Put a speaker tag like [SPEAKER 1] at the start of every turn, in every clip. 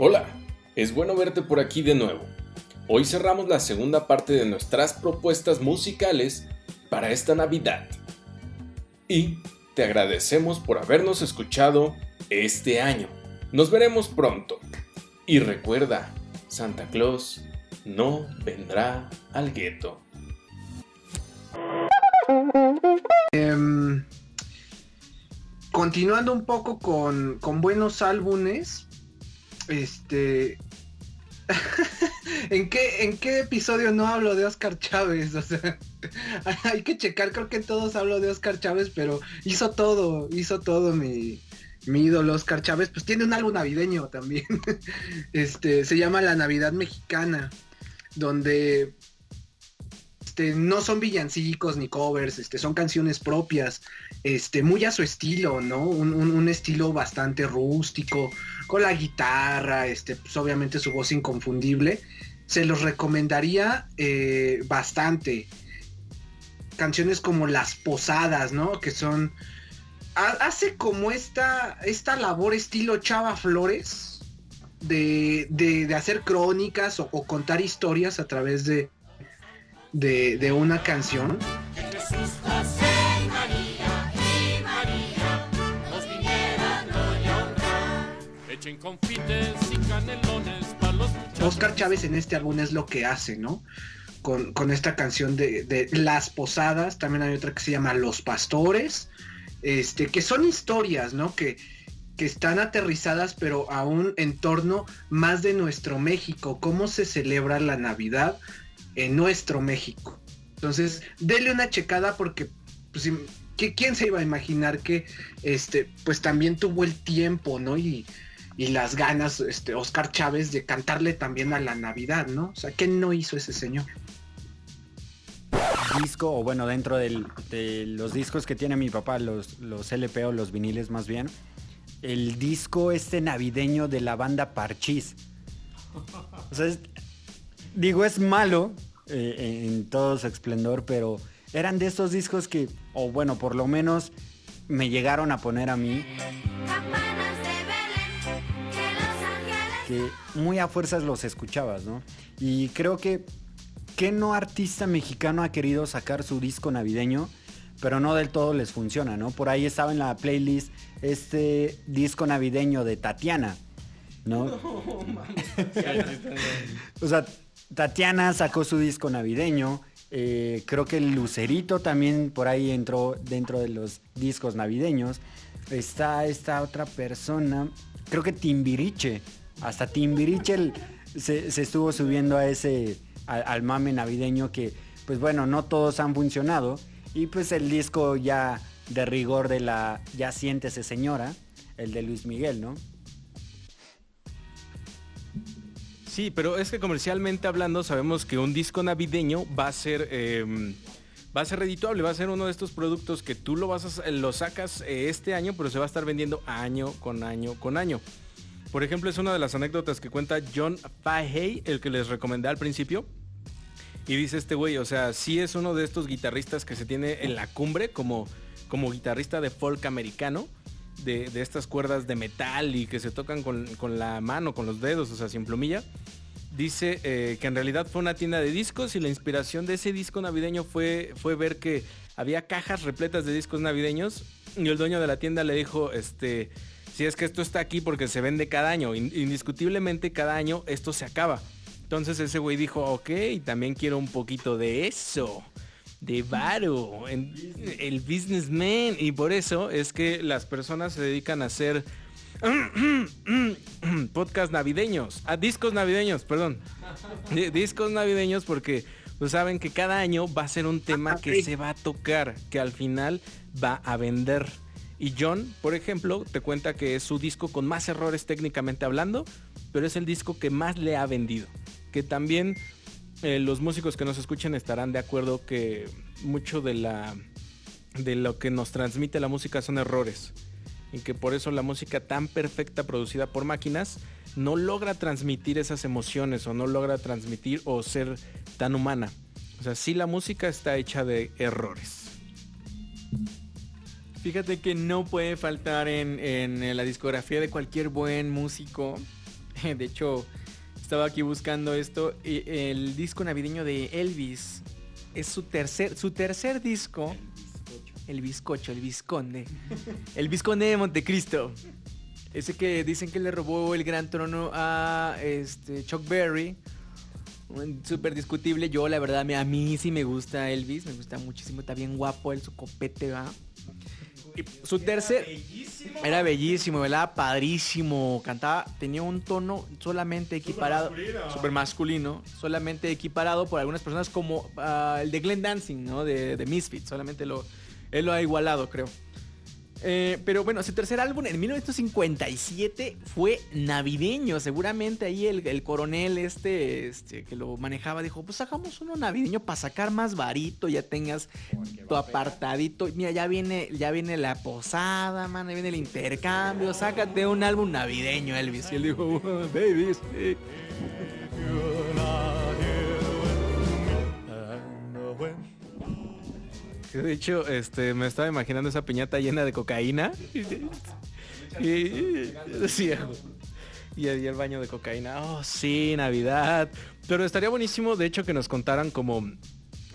[SPEAKER 1] Hola, es bueno verte por aquí de nuevo. Hoy cerramos la segunda parte de nuestras propuestas musicales para esta Navidad. Y te agradecemos por habernos escuchado este año. Nos veremos pronto. Y recuerda, Santa Claus no vendrá al gueto.
[SPEAKER 2] Em, continuando un poco con, con buenos álbumes, este. ¿En qué, ¿En qué episodio no hablo de Oscar Chávez? O sea, hay que checar, creo que todos hablo de Oscar Chávez, pero hizo todo, hizo todo mi, mi ídolo Oscar Chávez, pues tiene un álbum navideño también. Este, se llama La Navidad Mexicana, donde este, no son villancicos ni covers, este, son canciones propias, este, muy a su estilo, ¿no? Un, estilo bastante rústico, con la guitarra, este, pues obviamente su voz inconfundible. Se los recomendaría eh, bastante. Canciones como Las Posadas, ¿no? Que son... Hace como esta, esta labor estilo Chava Flores, de, de, hacer crónicas o, contar historias a través de, de, una canción. Oscar Chávez en este álbum es lo que hace, ¿no? Con, esta canción de, Las Posadas, también hay otra que se llama Los Pastores, este, que son historias, ¿no? Que, que están aterrizadas, pero a un entorno más de nuestro México, cómo se celebra la Navidad, en nuestro México. Entonces, dele una checada porque, pues, ¿quién se iba a imaginar que, este, pues también tuvo el tiempo, ¿no? Y, las ganas, este, Oscar Chávez de cantarle también a la Navidad, ¿no? O sea, ¿qué no hizo ese señor?
[SPEAKER 3] Disco, o bueno, dentro de los discos que tiene mi papá, los, los LP o los viniles más bien, el disco este navideño de la banda Parchís. O sea, digo, es malo, eh, en todo su esplendor, pero eran de estos discos que, o bueno, por lo menos me llegaron a poner a mí. Que muy a fuerzas los escuchabas, ¿no? Y creo que, ¿qué no artista mexicano ha querido sacar su disco navideño? Pero no del todo les funciona, ¿no? Por ahí estaba en la playlist este disco navideño de Tatiana, ¿no? o sea, Tatiana sacó su disco navideño. Eh, creo que Lucerito también por ahí entró dentro de los discos navideños. Está esta otra persona, creo que Timbiriche. Hasta Timbiriche se, estuvo subiendo a ese, al, mame navideño que, pues bueno, no todos han funcionado. Y pues el disco ya de rigor de la Ya siéntese señora, el de Luis Miguel, ¿no?
[SPEAKER 4] Sí, pero es que comercialmente hablando sabemos que un disco navideño va a ser... Em, va a ser redituable, va a ser uno de estos productos que tú lo vas a, lo sacas eh, este año, pero se va a estar vendiendo año con año con año. Por ejemplo, es una de las anécdotas que cuenta John Fahey, el que les recomendé al principio. Y dice este güey, o sea, sí es uno de estos guitarristas que se tiene en la cumbre como, como guitarrista de folk americano, de, estas cuerdas de metal y que se tocan con, la mano, con los dedos, o sea, sin plumilla. Dice eh, que en realidad fue una tienda de discos y la inspiración de ese disco navideño fue, fue ver que había cajas repletas de discos navideños y el dueño de la tienda le dijo, este, si es que esto está aquí porque se vende cada año, indiscutiblemente cada año esto se acaba. Entonces ese güey dijo, ok, también quiero un poquito de eso de varo, el businessman. Y por eso es que las personas se dedican a hacer podcast navideños, a discos navideños, perdón. discos navideños porque pues saben que cada año va a ser un tema que se va a tocar, que al final va a vender. Y John, por ejemplo, te cuenta que es su disco con más errores técnicamente hablando, pero es el disco que más le ha vendido. Que también eh, los músicos que nos escuchen estarán de acuerdo que mucho de la de lo que nos transmite la música son errores y que por eso la música tan perfecta producida por máquinas no logra transmitir esas emociones o no logra transmitir o ser tan humana. O sea, sí la música está hecha de errores.
[SPEAKER 5] Fíjate que no puede faltar en, en la discografía de cualquier buen músico
[SPEAKER 4] De hecho, estaba aquí buscando esto. El disco navideño de Elvis es su tercer, su tercer disco. El bizcocho, el visconde. El visconde de Montecristo. Ese que dicen que le robó el gran trono a este, Chuck Berry. Súper discutible. Yo, la verdad, a mí sí me gusta Elvis. Me gusta muchísimo. Está bien guapo el su copete, va. Su tercer. Era bellísimo, ¿verdad? Padrísimo. Cantaba, tenía un tono solamente equiparado. Súper masculino. Solamente equiparado por algunas personas como ah, el de Glenn Dancing, ¿no? De, de Misfit. Solamente lo, él lo ha igualado, creo. Eh, pero bueno, su tercer álbum en 1957 fue navideño. Seguramente ahí el, coronel este, este, que lo manejaba dijo, pues hagamos uno navideño para sacar más varito, ya tengas tu apartadito. Mira, ya viene, ya viene la posada, man, ya viene el intercambio, sácate un álbum navideño, Elvis. Y él dijo, baby, De hecho, este, me estaba imaginando esa piñata llena de cocaína. y, y el baño de cocaína. Oh, sí, Navidad. Pero estaría buenísimo, de hecho, que nos contaran como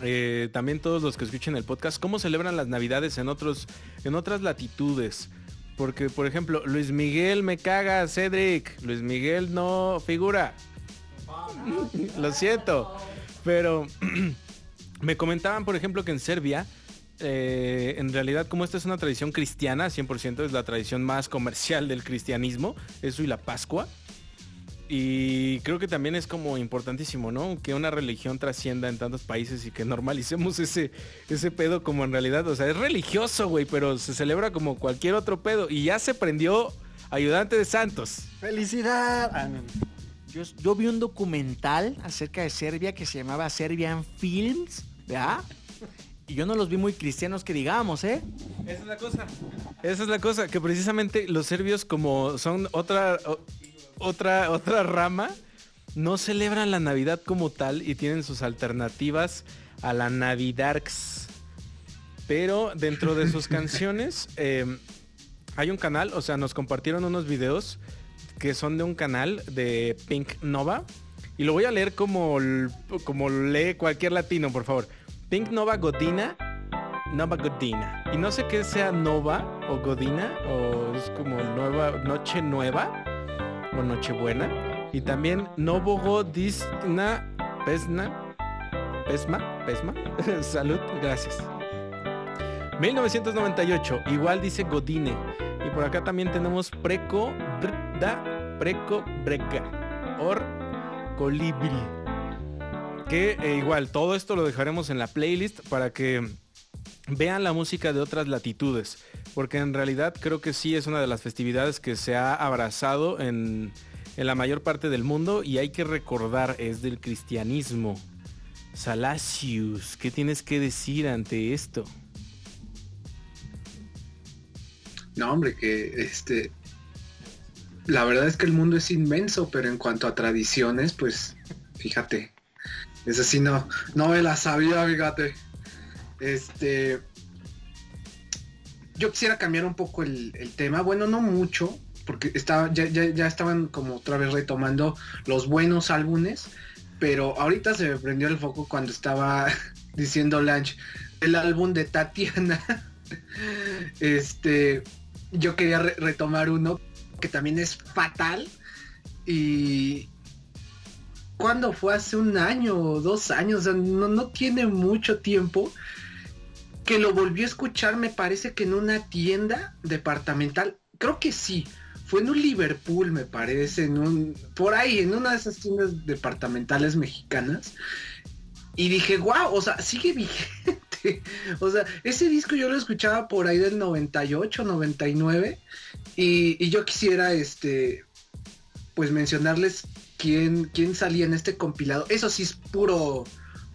[SPEAKER 4] eh, también todos los que escuchen el podcast, cómo celebran las Navidades en otros, en otras latitudes. Porque, por ejemplo, Luis Miguel me caga, Cedric. Luis Miguel no figura. Lo siento. Pero me comentaban, por ejemplo, que en Serbia eh, en realidad, como esta es una tradición cristiana, 100% es la tradición más comercial del cristianismo, eso y la Pascua. Y creo que también es como importantísimo, ¿no? Que una religión trascienda en tantos países y que normalicemos ese, ese pedo como en realidad, o sea, es religioso, güey, pero se celebra como cualquier otro pedo. Y ya se prendió ayudante de santos.
[SPEAKER 3] ¡Felicidad! Ah,
[SPEAKER 4] yo, yo vi un documental acerca de Serbia que se llamaba Serbian Films, ¿verdad? Y yo no los vi muy cristianos que digamos, ¿eh?
[SPEAKER 3] Esa es la cosa.
[SPEAKER 4] Esa es la cosa, que precisamente los serbios como son otra, otra, otra rama, no celebran la Navidad como tal y tienen sus alternativas a la Navidarks. Pero dentro de sus canciones em, hay un canal, o sea, nos compartieron unos videos que son de un canal de Pink Nova. Y lo voy a leer como, como lee cualquier latino, por favor. Pink Nova Godina. Nova Godina. Y no sé qué sea Nova o Godina o es como nueva, Noche Nueva o Nochebuena. Y también Novogodisna Pesna. Pesma, Pesma. Salud, gracias. 1998, igual dice Godine. Y por acá también tenemos Preco Da Preco Breca. Or Colibri. Que eh, igual, todo esto lo dejaremos en la playlist para que vean la música de otras latitudes. Porque en realidad creo que sí es una de las festividades que se ha abrazado en, en la mayor parte del mundo y hay que recordar, es del cristianismo. Salasius, ¿qué tienes que decir ante esto?
[SPEAKER 2] No, hombre, que este. La verdad es que el mundo es inmenso, pero en cuanto a tradiciones, pues fíjate, ese sí no, no me la sabía, fíjate. Este. Yo quisiera cambiar un poco el, tema. Bueno, no mucho, porque estaba, ya, ya, estaban como otra vez retomando los buenos álbumes. Pero ahorita se me prendió el foco cuando estaba diciendo Lange el álbum de Tatiana. este. Yo quería retomar uno que también es fatal. Y, cuando fue hace un año o dos años, no, no tiene mucho tiempo que lo volvió a escuchar, me parece que en una tienda departamental, creo que sí, fue en un Liverpool, me parece, en un, por ahí, en una de esas tiendas departamentales mexicanas. Y dije, wow, o sea, sigue vigente. o sea, ese disco yo lo escuchaba por ahí del 98, 99. Y, y yo quisiera, este, pues mencionarles quién, salía en este compilado. Eso sí es puro,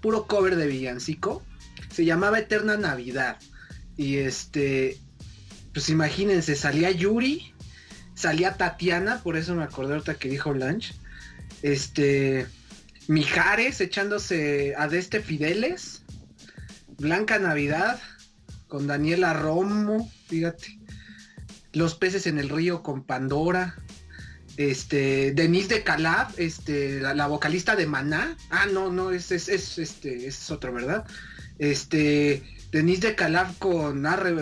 [SPEAKER 2] puro cover de villancico. Se llamaba Eterna Navidad. Y este, pues imagínense, salía Yuri, salía Tatiana, por eso me acordé ahorita que dijo Blanche. Este, Mijares echándose a Deste Fideles. Blanca Navidad con Daniela Romo, fíjate. Los peces en el río con Pandora. Este, Denise de Calab, este, la, vocalista de Maná. Ah, no, no, es, es, este, es otro, ¿verdad? Este, Denise de Calab con Arre,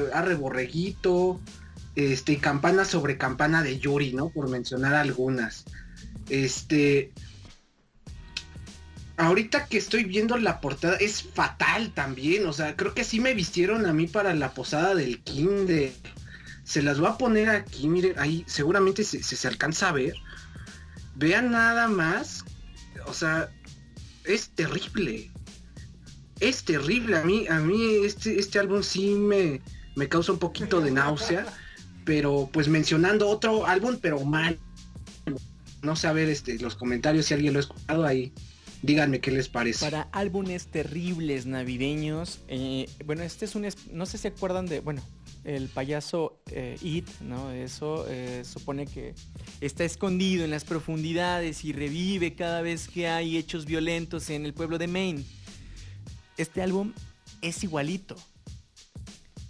[SPEAKER 2] este, y Campana sobre Campana de Yuri, ¿no? Por mencionar algunas. Este, ahorita que estoy viendo la portada es fatal también, o sea, creo que así me vistieron a mí para la posada del King de... Se las voy a poner aquí, miren, ahí seguramente se, se, alcanza a ver. Vean nada más, o sea, es terrible. Es terrible, a mí, a mí este, este álbum sí me, me causa un poquito de náusea, pero pues mencionando otro álbum, pero mal. No sé, a ver este, los comentarios si alguien lo ha escuchado ahí. Díganme qué les parece.
[SPEAKER 5] Para álbumes terribles navideños, eh, bueno, este es un, no sé si se acuerdan de, bueno, el payaso eh, It, ¿no? Eso eh, supone que está escondido en las profundidades y revive cada vez que hay hechos violentos en el pueblo de Maine. Este álbum es igualito.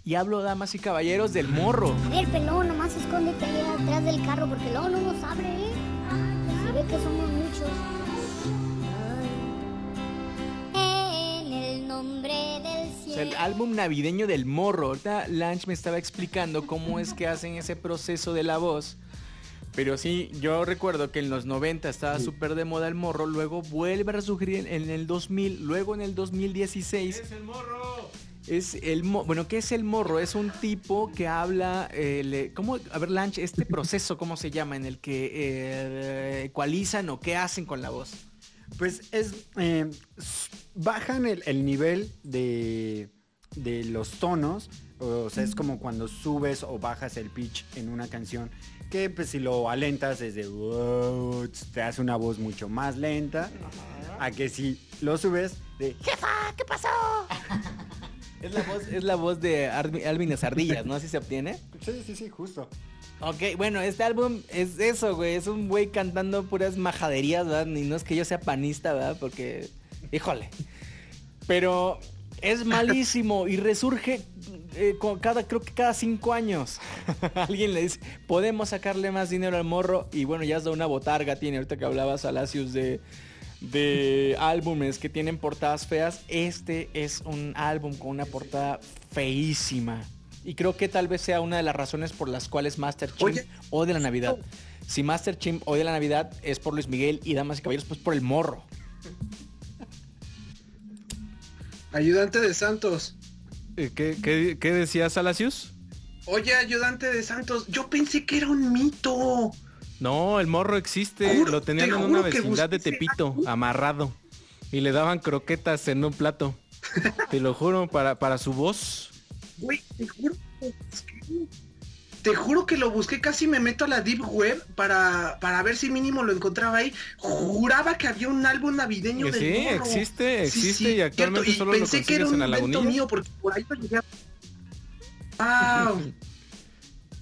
[SPEAKER 5] Y hablo, damas y caballeros, del morro.
[SPEAKER 6] A ver, pelón, nomás escóndete ahí atrás del carro porque luego no nos abre, ¿eh? Se ve que somos muchos.
[SPEAKER 5] el álbum navideño del morro. Ahorita Lanch me estaba explicando cómo es que hacen ese proceso de la voz. Pero sí, yo recuerdo que en los 90 estaba súper de moda el morro, luego vuelve a resurgir en el 2000, luego en el 2016.
[SPEAKER 4] ¡Es el morro!
[SPEAKER 5] Es el bueno, ¿qué es el morro? Es un tipo que habla, eh, ¿cómo? A ver, Lanch, este proceso, ¿cómo se llama? En el que eh, ecualizan o qué hacen con la voz.
[SPEAKER 3] Pues es. Eh, bajan el, nivel de, de, los tonos. O sea, es como cuando subes o bajas el pitch en una canción. Que pues si lo alentas desde te hace una voz mucho más lenta. A que si lo subes de jefa, ¿qué pasó?
[SPEAKER 5] es la voz, es la voz de Alvin Ardillas, ¿no? Así se obtiene.
[SPEAKER 3] Sí, sí, sí, justo.
[SPEAKER 5] Ok, bueno, este álbum es eso, güey. Es un güey cantando puras majaderías, ¿verdad? Y no es que yo sea panista, ¿verdad? Porque, híjole. Pero es malísimo y resurge eh, cada, creo que cada cinco años. Alguien le dice, podemos sacarle más dinero al morro. Y bueno, ya es de una botarga tiene. Ahorita que hablabas, Alacius, de, de álbumes que tienen portadas feas. Este es un álbum con una portada feísima. Y creo que tal vez sea una de las razones por las cuales Master Chimp odia la Navidad. Si Master Chimp odia la Navidad es por Luis Miguel y Damas y Caballeros, pues por el morro.
[SPEAKER 2] Ayudante de Santos.
[SPEAKER 4] Eh, ¿Qué, qué, decía Salacius?
[SPEAKER 2] Oye, ayudante de Santos, yo pensé que era un mito.
[SPEAKER 4] No, el morro existe, lo tenían en una vecindad de Tepito, amarrado. Y le daban croquetas en un plato. Te lo juro, para, para su voz.
[SPEAKER 2] Güey, te juro que te juro que lo busqué, casi me meto a la Deep Web para, para ver si mínimo lo encontraba ahí. Juraba que había un álbum navideño
[SPEAKER 4] de Sí, existe, existe y actualmente solo lo consigues que era un en mío
[SPEAKER 2] porque por ahí lo llegué a...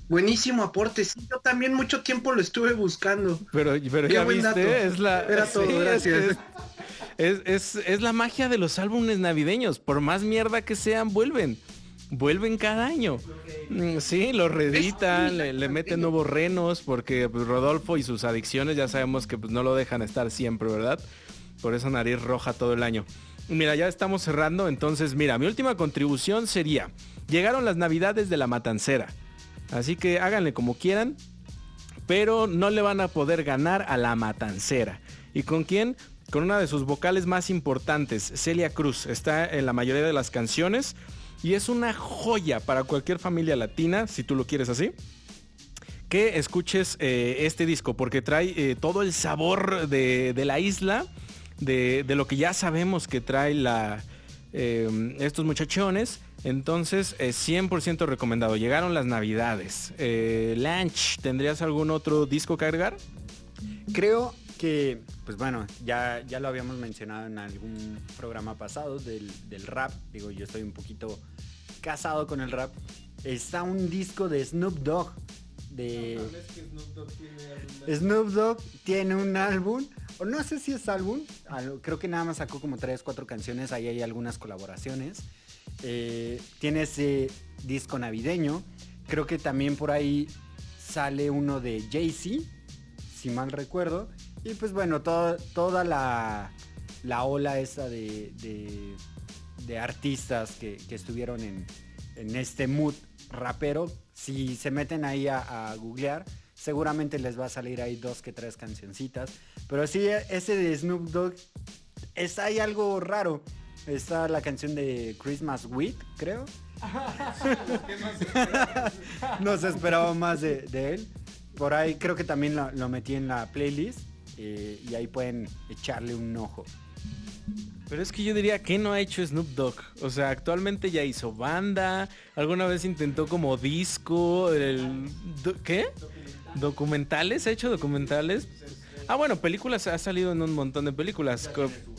[SPEAKER 2] Buenísimo aporte, sí, yo también mucho tiempo lo estuve buscando.
[SPEAKER 4] Pero, pero ya viste, es la...
[SPEAKER 2] Era todo, gracias.
[SPEAKER 4] Es, es, es la magia de los álbumes navideños, por más mierda que sean, vuelven vuelven cada año. Mm, sí, lo reeditan, le, meten nuevos renos, porque pues, Rodolfo y sus adicciones ya sabemos que pues, no lo dejan estar siempre, ¿verdad? Por eso nariz roja todo el año. Mira, ya estamos cerrando, entonces mira, mi última contribución sería, llegaron las navidades de la matancera, así que háganle como quieran, pero no le van a poder ganar a la matancera. ¿Y con quién? Con una de sus vocales más importantes, Celia Cruz. Está en la mayoría de las canciones. Y es una joya para cualquier familia latina, si tú lo quieres así que escuches eh, este disco porque trae eh, todo el sabor de, la isla, de, lo que ya sabemos que trae eh, estos muchachones. Entonces, 100% recomendado. Llegaron las navidades. Lanch, ¿tendrías algún otro disco que agregar?
[SPEAKER 3] Creo que, pues bueno, ya, ya lo habíamos mencionado en algún programa pasado del, del rap. Digo, yo estoy un poquito casado con el rap, está un disco de Snoop Dogg. De... Snoop Dogg tiene un álbum, o no sé si es álbum, creo que nada más sacó como 3, 4 canciones, ahí hay algunas colaboraciones. Eh, tiene ese disco navideño, creo que también por ahí sale uno de Jay-Z, si mal recuerdo. Y pues bueno, todo- toda la, la ola esa de, de- de artistas que, que estuvieron en, en este mood rapero, si se meten ahí a, a googlear, seguramente les va a salir ahí dos que tres cancioncitas. Pero sí, ese de Snoop Dogg, está ahí algo raro. Está la canción de Christmas Week, creo. no se esperaba más de, de él. Por ahí creo que también lo, metí en la playlist. eh, y ahí pueden echarle un ojo.
[SPEAKER 4] Pero es que yo diría que no ha hecho Snoop Dogg. O sea, actualmente ya hizo banda. Alguna vez intentó como disco. el- do- ¿Qué? ¿Documentales? ¿Ha hecho documentales? Ah, bueno, películas ha salido en un montón de películas.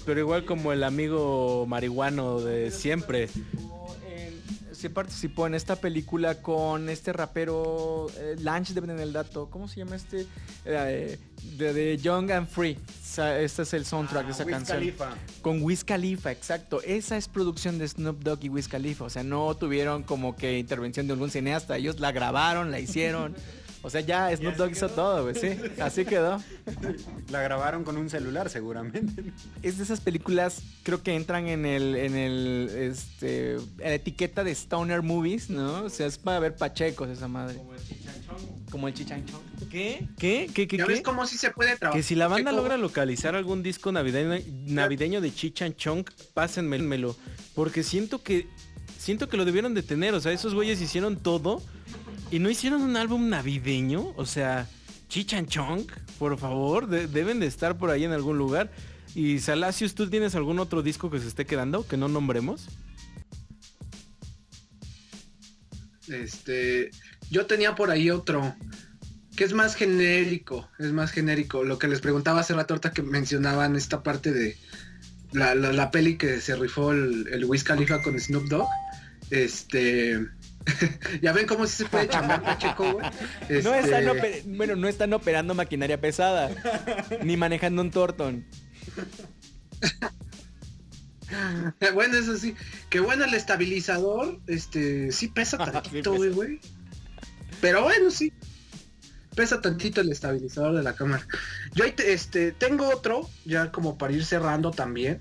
[SPEAKER 4] Pero igual como el amigo marihuano de siempre.
[SPEAKER 5] Se participó en esta película con este rapero eh, Lanch, tener el dato. ¿Cómo se llama este? Eh, de, de Young and Free. Este es el soundtrack de esa canción. Con Wiz Khalifa, exacto. Esa es producción de Snoop Dogg y Wiz Khalifa. O sea, no tuvieron como que intervención de algún cineasta. Ellos la grabaron, la hicieron. O sea, ya Snoop Dogg hizo todo, güey. Sí, así quedó.
[SPEAKER 3] La grabaron con un celular seguramente.
[SPEAKER 5] Es de esas películas, creo que entran en el, en el, este, en la etiqueta de Stoner Movies, ¿no? O sea, es para ver pachecos esa madre. Como el chichanchón.
[SPEAKER 4] ¿Qué? ¿Qué? ¿Qué? ¿Qué?
[SPEAKER 2] ¿Ya ves
[SPEAKER 4] qué?
[SPEAKER 2] cómo sí se puede trabajar?
[SPEAKER 4] Que si la banda logra localizar algún disco navideño, navideño de Chichan Chong, pásenmelo. Porque siento que siento que lo debieron de tener. O sea, esos güeyes hicieron todo y no hicieron un álbum navideño. O sea, Chichan Chong, por favor, de- deben de estar por ahí en algún lugar. Y Salacios, ¿tú tienes algún otro disco que se esté quedando que no nombremos?
[SPEAKER 2] Este, yo tenía por ahí otro que es más genérico, es más genérico. Lo que les preguntaba hace rato ahorita que mencionaban esta parte de la, la, la peli que se rifó el, el Wiz con Snoop Dogg. Este, ya ven cómo se puede chambear Pacheco, güey.
[SPEAKER 5] No
[SPEAKER 2] Este,
[SPEAKER 5] están oper- bueno, no están operando maquinaria pesada, ni manejando un Torton.
[SPEAKER 2] Bueno, eso sí. Que bueno, el estabilizador, este, sí pesa tantito, güey, güey. Pero bueno, sí. Pesa tantito el estabilizador de la cámara. Yo ahí te- este, tengo otro, ya como para ir cerrando también.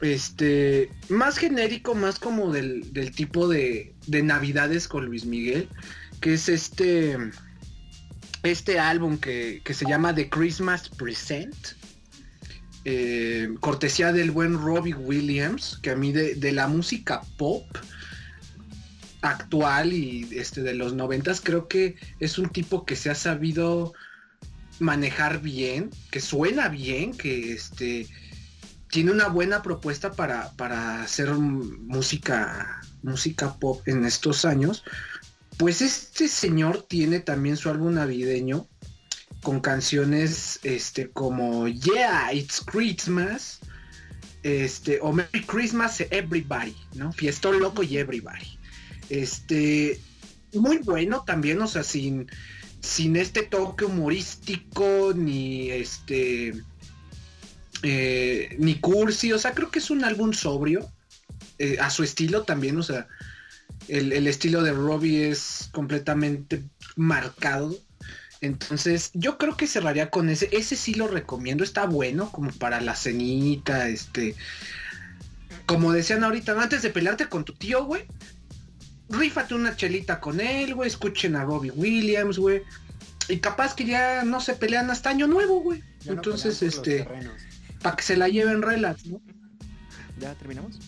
[SPEAKER 2] Este, más genérico, más como del, del tipo de, de Navidades con Luis Miguel, que es este, este álbum que, que se llama The Christmas Present eh, cortesía del buen Robbie Williams, que a mí de, de la música pop actual y este de los noventas creo que es un tipo que se ha sabido manejar bien, que suena bien, que este tiene una buena propuesta para, para hacer música música pop en estos años. Pues este señor tiene también su álbum navideño con canciones este como Yeah, It's Christmas, este o Merry Christmas Everybody, ¿no? Fiestón loco y Everybody. Este muy bueno también, o sea, sin sin este toque humorístico ni este eh, ni cursi, o sea, creo que es un álbum sobrio eh, a su estilo también, o sea, el, el estilo de Robbie es completamente marcado. Entonces, yo creo que cerraría con ese. Ese sí lo recomiendo. Está bueno, como para la cenita. Este. Como decían ahorita, antes de pelearte con tu tío, güey. Rífate una chelita con él, güey. Escuchen a Robbie Williams, güey. Y capaz que ya no se pelean hasta año nuevo, güey.
[SPEAKER 3] No
[SPEAKER 2] Entonces,
[SPEAKER 3] los
[SPEAKER 2] este. Para que se la lleven relax, ¿no?
[SPEAKER 5] ¿Ya terminamos?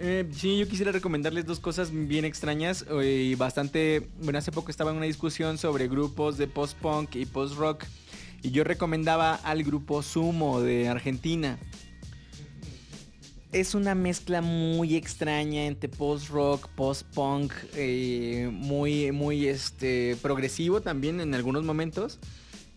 [SPEAKER 5] Eh, sí, yo quisiera recomendarles dos cosas bien extrañas eh, y bastante... Bueno, hace poco estaba en una discusión sobre grupos de post-punk y post-rock y yo recomendaba al grupo Sumo de Argentina. Es una mezcla muy extraña entre post-rock, post-punk, eh, muy, muy este, progresivo también en algunos momentos.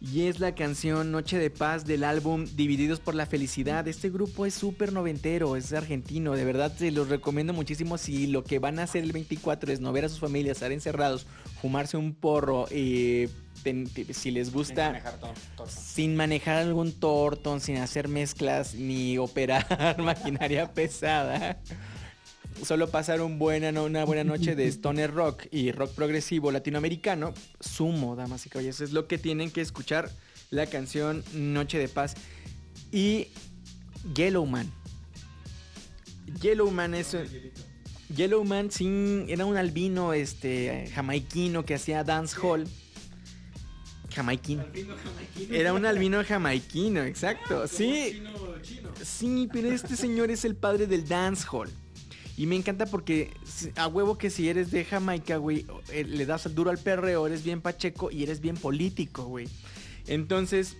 [SPEAKER 5] Y es la canción Noche de Paz del álbum Divididos por la Felicidad. Este grupo es súper noventero, es argentino. De verdad se los recomiendo muchísimo si lo que van a hacer el 24 es no ver a sus familias, estar encerrados, fumarse un porro y ten- si les gusta sin manejar algún tortón, sin hacer mezclas ni operar maquinaria pesada. Solo pasar un buena, una buena noche de stoner rock y rock progresivo latinoamericano, sumo, damas y caballeros, es lo que tienen que escuchar la canción Noche de Paz y Yellowman. Yellowman es Yellowman sí, era un albino este jamaiquino que hacía dancehall. Jamaiquino. Era un albino jamaiquino, exacto. Sí. Sí, pero este señor es el padre del dancehall. Y me encanta porque a huevo que si eres de Jamaica, güey, eh, le das duro al perreo, eres bien pacheco y eres bien político, güey. Entonces,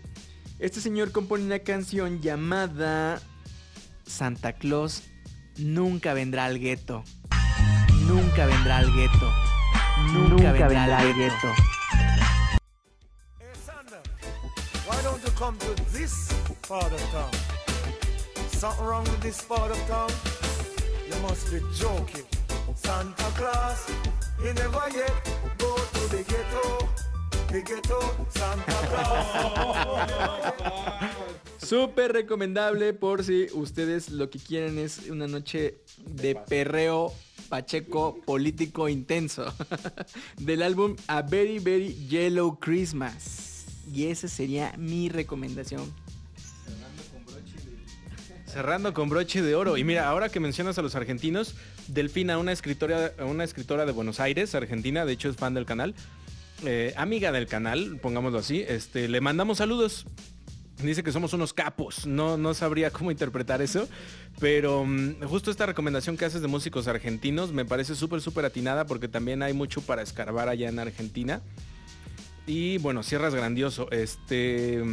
[SPEAKER 5] este señor compone una canción llamada Santa Claus nunca vendrá al gueto. Nunca vendrá al gueto. Nunca, vendrá, al gueto.
[SPEAKER 7] Hey, Sander, why don't you come to this part of town? Something wrong with this part of town? You must be joking. Santa Claus, he never yet go to the ghetto. The ghetto, Santa Claus.
[SPEAKER 5] Súper recomendable por si ustedes lo que quieren es una noche de perreo pacheco político intenso. Del álbum A Very Very Yellow Christmas. Y esa sería mi recomendación.
[SPEAKER 4] Cerrando con broche de oro. Y mira, ahora que mencionas a los argentinos, Delfina, una escritora, una escritora de Buenos Aires, argentina, de hecho es fan del canal, eh, amiga del canal, pongámoslo así, este, le mandamos saludos. Dice que somos unos capos, no, no sabría cómo interpretar eso, pero mm, justo esta recomendación que haces de músicos argentinos me parece súper, súper atinada porque también hay mucho para escarbar allá en Argentina. Y bueno, cierras grandioso. Este.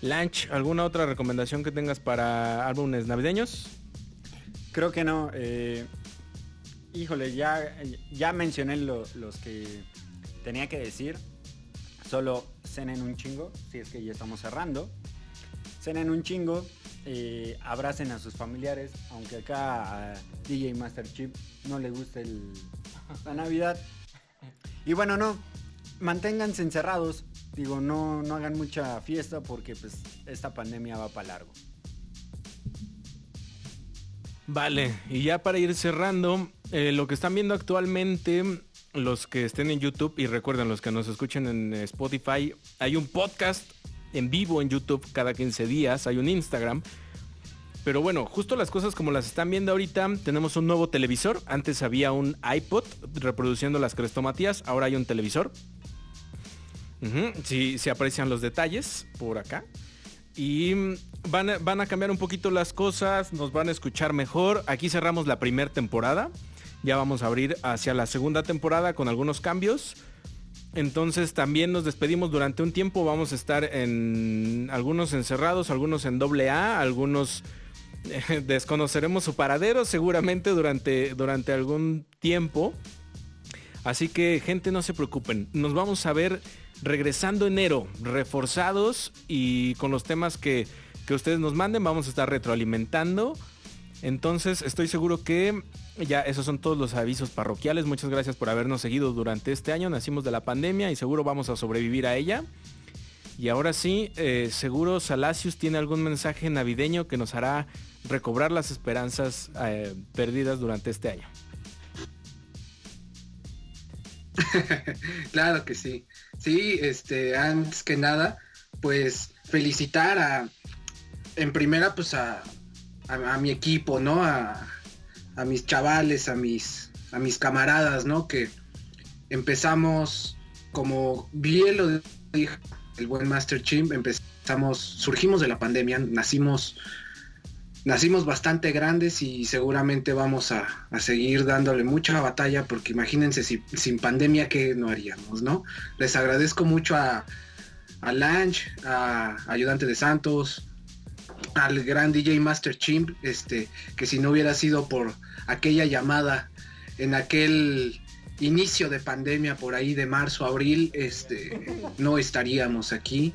[SPEAKER 4] Lanch, ¿alguna otra recomendación que tengas para álbumes navideños?
[SPEAKER 3] Creo que no. eh, híjole, ya, ya mencioné lo- los que tenía que decir. Solo cenen un chingo, si es que ya estamos cerrando. Cenen un chingo, eh, abracen a sus familiares, aunque acá a DJ Master Chip no le guste el- la Navidad. Y bueno, no, manténganse encerrados. Digo, no, no hagan mucha fiesta porque pues esta pandemia va para largo.
[SPEAKER 4] Vale, y ya para ir cerrando, eh, lo que están viendo actualmente, los que estén en YouTube y recuerden los que nos escuchen en Spotify, hay un podcast en vivo en YouTube cada 15 días, hay un Instagram. Pero bueno, justo las cosas como las están viendo ahorita, tenemos un nuevo televisor. Antes había un iPod reproduciendo las crestomatías, ahora hay un televisor. Ujú, sí, se aprecian los detalles por acá. Y van a, van a cambiar un poquito las cosas, nos van a escuchar mejor. Aquí cerramos la primera temporada. Ya vamos a abrir hacia la segunda temporada con algunos cambios. Entonces también nos despedimos durante un tiempo. Vamos a estar en algunos encerrados, algunos en doble A, algunos eh, desconoceremos su paradero seguramente durante, durante algún tiempo. Así que gente no se preocupen. Nos vamos a ver regresando enero, reforzados y con los temas que, que ustedes nos manden. Vamos a estar retroalimentando. Entonces estoy seguro que ya esos son todos los avisos parroquiales. Muchas gracias por habernos seguido durante este año. Nacimos de la pandemia y seguro vamos a sobrevivir a ella. Y ahora sí, eh, seguro Salacius tiene algún mensaje navideño que nos hará recobrar las esperanzas eh, perdidas durante este año.
[SPEAKER 2] Claro que sí. Sí, este, antes que nada, pues felicitar a, en primera, pues a, a, mi equipo, ¿no? A, a mis chavales, a mis, a mis camaradas, ¿no? Que empezamos, como bien lo dijo el buen Master Chimp, empezamos, surgimos de la pandemia, nacimos nacimos bastante grandes y seguramente vamos a, a seguir dándole mucha batalla porque imagínense si, sin pandemia qué no haríamos, ¿no? Les agradezco mucho a, a Lange, a Ayudante de Santos, al gran DJ Master Chimp, este, que si no hubiera sido por aquella llamada en aquel inicio de pandemia por ahí de marzo, abril, este, no estaríamos aquí.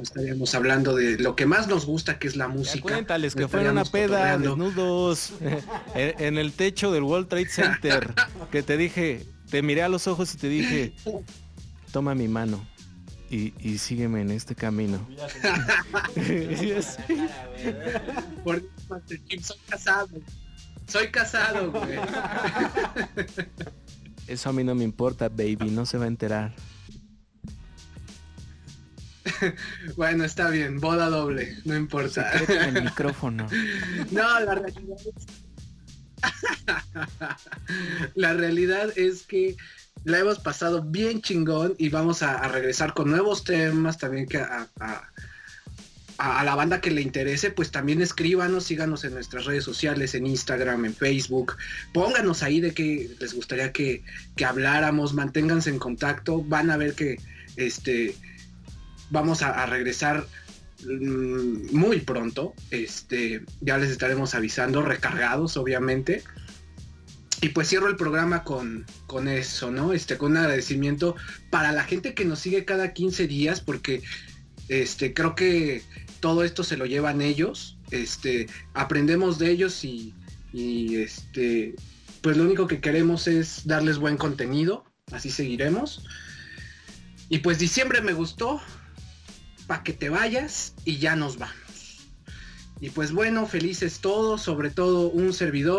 [SPEAKER 2] Estaríamos hablando de lo que más nos gusta, que es la
[SPEAKER 4] Ya
[SPEAKER 2] música.
[SPEAKER 4] cuéntales que
[SPEAKER 2] No
[SPEAKER 4] fue en una peda,
[SPEAKER 2] cotorreando.
[SPEAKER 4] desnudos, en, en el techo del World Trade Center, que te dije, te miré a los ojos y te dije, toma mi mano y, y sígueme en este camino. Y así.
[SPEAKER 2] Porque Master Chief son casados. Soy casado, güey.
[SPEAKER 5] Eso a mí no me importa, baby, no se va a enterar.
[SPEAKER 2] Bueno, está bien, boda doble, no importa.
[SPEAKER 5] En el micrófono.
[SPEAKER 2] No, la realidad es... la realidad es que la hemos pasado bien chingón y vamos a, a regresar con nuevos temas también que a, a- a- a la banda que le interese, pues también escríbanos, síganos en nuestras redes sociales, en Instagram, en Facebook, pónganos ahí de qué les gustaría que, que habláramos, manténganse en contacto, van a ver que este vamos a, regresar mm, muy pronto. Este, ya les estaremos avisando, recargados, obviamente. Y pues cierro el programa con, con eso, ¿no? Este, con un agradecimiento para la gente que nos sigue cada 15 días, porque este, creo que todo esto se lo llevan ellos. Este, aprendemos de ellos y, y este, pues lo único que queremos es darles buen contenido. Así seguiremos. Y pues diciembre me gustó. Para que te vayas y ya nos vamos. Y pues bueno, felices todos, sobre todo un servidor.